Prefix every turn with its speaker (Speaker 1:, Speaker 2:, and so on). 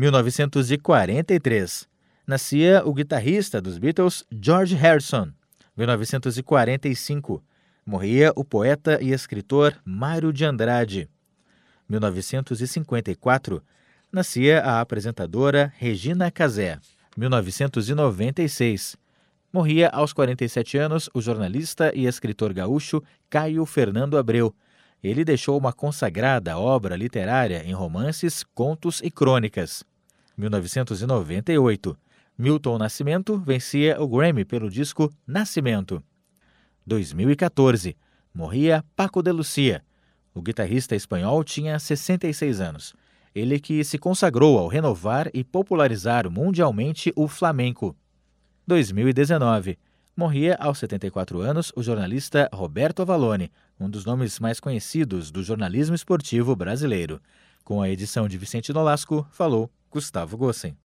Speaker 1: 1943. Nascia o guitarrista dos Beatles George Harrison. 1945. Morria o poeta e escritor Mário de Andrade. 1954. Nascia a apresentadora Regina Casé. 1996. Morria aos 47 anos o jornalista e escritor gaúcho Caio Fernando Abreu. Ele deixou uma consagrada obra literária em romances, contos e crônicas. 1998. Milton Nascimento vencia o Grammy pelo disco Nascimento. 2014. Morria Paco de Lucia. O guitarrista espanhol tinha 66 anos. Ele que se consagrou ao renovar e popularizar mundialmente o flamenco. 2019. Morria aos 74 anos o jornalista Roberto Avalone, um dos nomes mais conhecidos do jornalismo esportivo brasileiro. Com a edição de Vicente Nolasco, falou Gustavo Gossen.